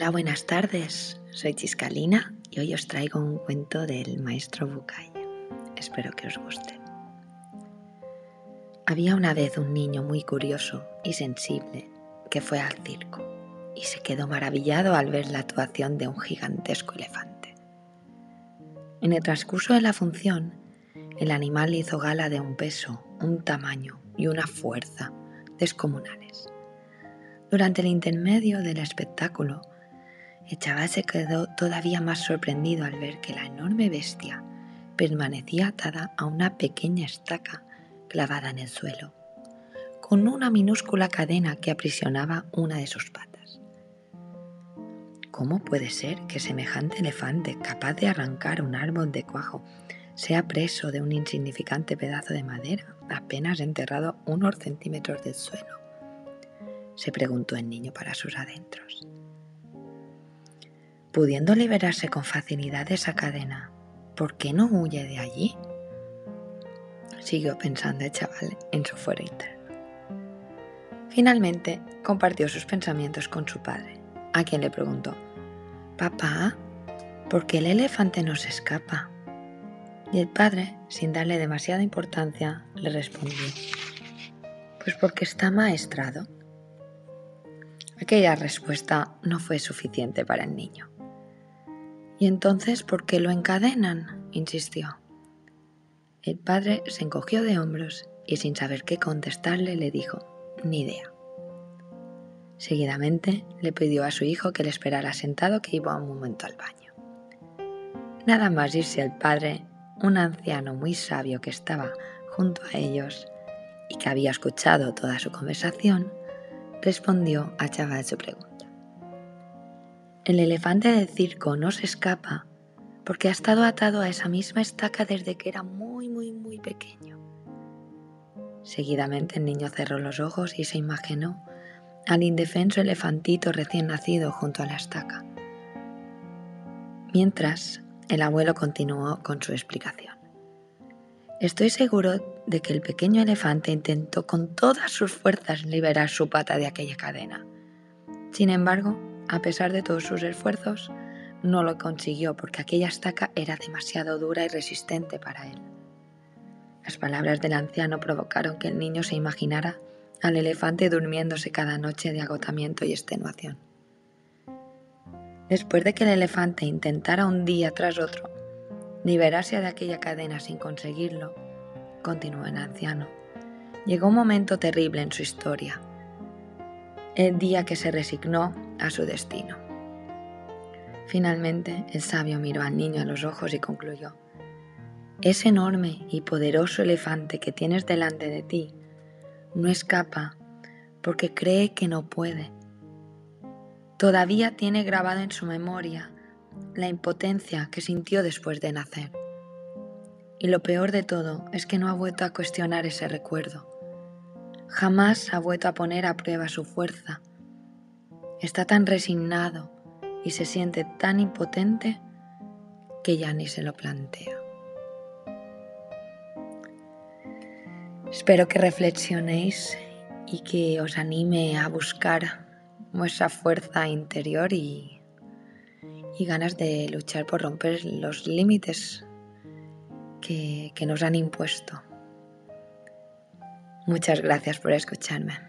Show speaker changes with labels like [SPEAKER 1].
[SPEAKER 1] Hola, buenas tardes. Soy Chiscalina y hoy os traigo un cuento del maestro Bucay. Espero que os guste. Había una vez un niño muy curioso y sensible que fue al circo y se quedó maravillado al ver la actuación de un gigantesco elefante. En el transcurso de la función, el animal hizo gala de un peso, un tamaño y una fuerza descomunales. Durante el intermedio del espectáculo, el chaval se quedó todavía más sorprendido al ver que la enorme bestia permanecía atada a una pequeña estaca clavada en el suelo, con una minúscula cadena que aprisionaba una de sus patas. ¿Cómo puede ser que semejante elefante, capaz de arrancar un árbol de cuajo, sea preso de un insignificante pedazo de madera apenas enterrado unos centímetros del suelo? se preguntó el niño para sus adentros pudiendo liberarse con facilidad de esa cadena, ¿por qué no huye de allí? Siguió pensando el chaval en su fuero interno. Finalmente compartió sus pensamientos con su padre, a quien le preguntó, Papá, ¿por qué el elefante no se escapa? Y el padre, sin darle demasiada importancia, le respondió, Pues porque está maestrado. Aquella respuesta no fue suficiente para el niño. ¿Y entonces por qué lo encadenan? insistió. El padre se encogió de hombros y sin saber qué contestarle le dijo, ni idea. Seguidamente le pidió a su hijo que le esperara sentado que iba un momento al baño. Nada más irse el padre, un anciano muy sabio que estaba junto a ellos y que había escuchado toda su conversación, respondió a chaval su pregunta. El elefante del circo no se escapa porque ha estado atado a esa misma estaca desde que era muy, muy, muy pequeño. Seguidamente el niño cerró los ojos y se imaginó al indefenso elefantito recién nacido junto a la estaca. Mientras, el abuelo continuó con su explicación. Estoy seguro de que el pequeño elefante intentó con todas sus fuerzas liberar su pata de aquella cadena. Sin embargo, a pesar de todos sus esfuerzos, no lo consiguió porque aquella estaca era demasiado dura y resistente para él. Las palabras del anciano provocaron que el niño se imaginara al elefante durmiéndose cada noche de agotamiento y extenuación. Después de que el elefante intentara un día tras otro liberarse de aquella cadena sin conseguirlo, continuó el anciano, llegó un momento terrible en su historia el día que se resignó a su destino. Finalmente, el sabio miró al niño a los ojos y concluyó, ese enorme y poderoso elefante que tienes delante de ti no escapa porque cree que no puede. Todavía tiene grabada en su memoria la impotencia que sintió después de nacer. Y lo peor de todo es que no ha vuelto a cuestionar ese recuerdo Jamás ha vuelto a poner a prueba su fuerza. Está tan resignado y se siente tan impotente que ya ni se lo plantea. Espero que reflexionéis y que os anime a buscar vuestra fuerza interior y, y ganas de luchar por romper los límites que, que nos han impuesto. Muchas gracias por escucharme.